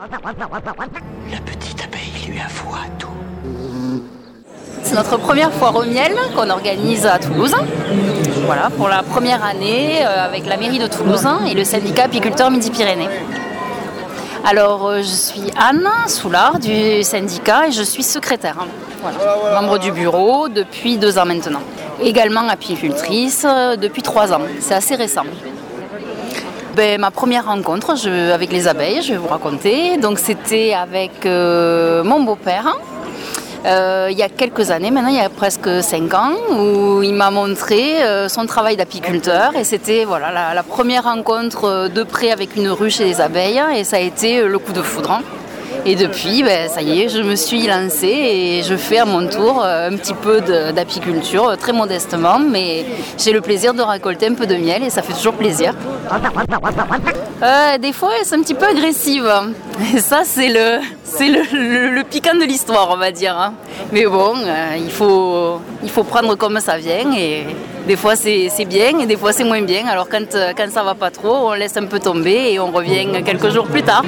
La petite abeille lui avoua tout. C'est notre première foire au miel qu'on organise à Toulouse. Voilà, pour la première année euh, avec la mairie de Toulouse et le syndicat apiculteur Midi-Pyrénées. Alors, euh, je suis Anne Soulard du syndicat et je suis secrétaire. Voilà, membre du bureau depuis deux ans maintenant. Également apicultrice euh, depuis trois ans. C'est assez récent. Ben, ma première rencontre avec les abeilles, je vais vous raconter. Donc, c'était avec euh, mon beau-père. Euh, il y a quelques années, maintenant il y a presque 5 ans, où il m'a montré euh, son travail d'apiculteur et c'était voilà, la, première rencontre de près avec une ruche et des abeilles et ça a été le coup de foudre. Et depuis, ben, ça y est, je me suis lancée et je fais à mon tour euh, un petit peu d'apiculture, euh, très modestement, mais j'ai le plaisir de récolter un peu de miel et ça fait toujours plaisir. Euh, des fois, sont un petit peu agressives. Et ça, c'est le, c'est le, piquant de l'histoire, on va dire. hein. Mais bon, il, faut, il faut prendre comme ça vient. Et des fois, c'est, c'est bien et des fois, c'est moins bien. Alors, quand, quand ça va pas trop, on laisse un peu tomber et on revient quelques jours plus tard.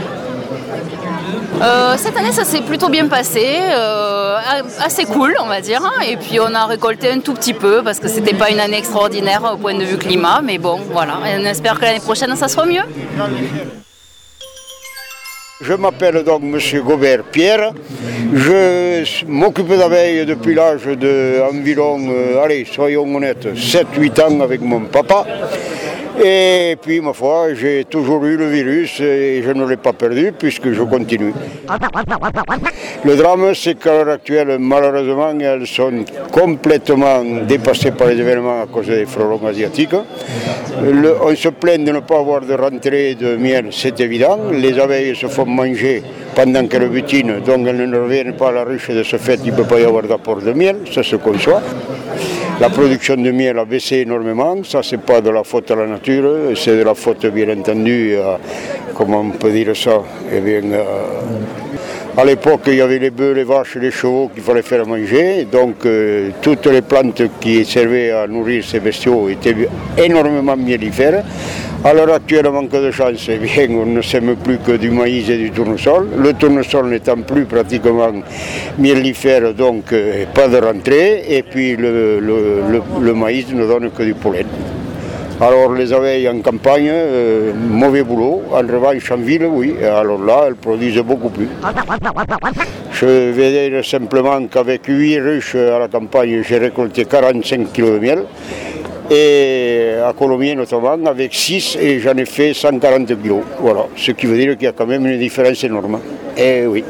Euh, cette année, ça s'est plutôt bien passé, euh, assez cool, on va dire. hein. Et puis, on a récolté un tout petit peu parce que c'était pas une année extraordinaire au point de vue climat, mais bon, voilà. On espère que l'année prochaine, ça sera mieux. Je m'appelle donc Monsieur Gobert Pierre. Je m'occupe d'abeilles depuis l'âge de euh, allez, soyons honnêtes, 7-8 ans avec mon papa. Et puis, ma foi, j'ai toujours eu le virus et je ne l'ai pas perdu puisque je continue. Le drame, c'est qu'à l'heure actuelle, malheureusement, elles sont complètement dépassées par les événements à cause des frelons asiatiques. On se plaint de ne pas avoir de rentrée de miel, c'est évident. Les abeilles se font manger pendant qu'elles butinent, donc elles ne reviennent pas à la ruche. De ce fait, il ne peut pas y avoir d'apport de miel, ça se conçoit. La production de miel a baissé énormément, ça c'est pas de la faute à la nature, c'est de la faute bien entendu, comment on peut dire ça, eh à l'époque, il y avait les bœufs, les vaches, les chevaux qu'il fallait faire manger. Donc, euh, toutes les plantes qui servaient à nourrir ces bestiaux étaient énormément mellifères. À l'heure actuelle, manque de chance, eh bien, on ne sème plus que du maïs et du tournesol. Le tournesol n'étant plus pratiquement mellifère, donc euh, pas de rentrée. Et puis, le, maïs ne donne que du pollen. Alors les abeilles en campagne, euh, mauvais boulot. En revanche, en ville, oui. Alors là, elles produisent beaucoup plus. Je vais dire simplement qu'avec 8 ruches à la campagne, j'ai récolté 45 kg de miel. Et à Colomiers notamment, avec 6, et j'en ai fait 140 kg. Voilà. Ce qui veut dire qu'il y a quand même une différence énorme. Et oui.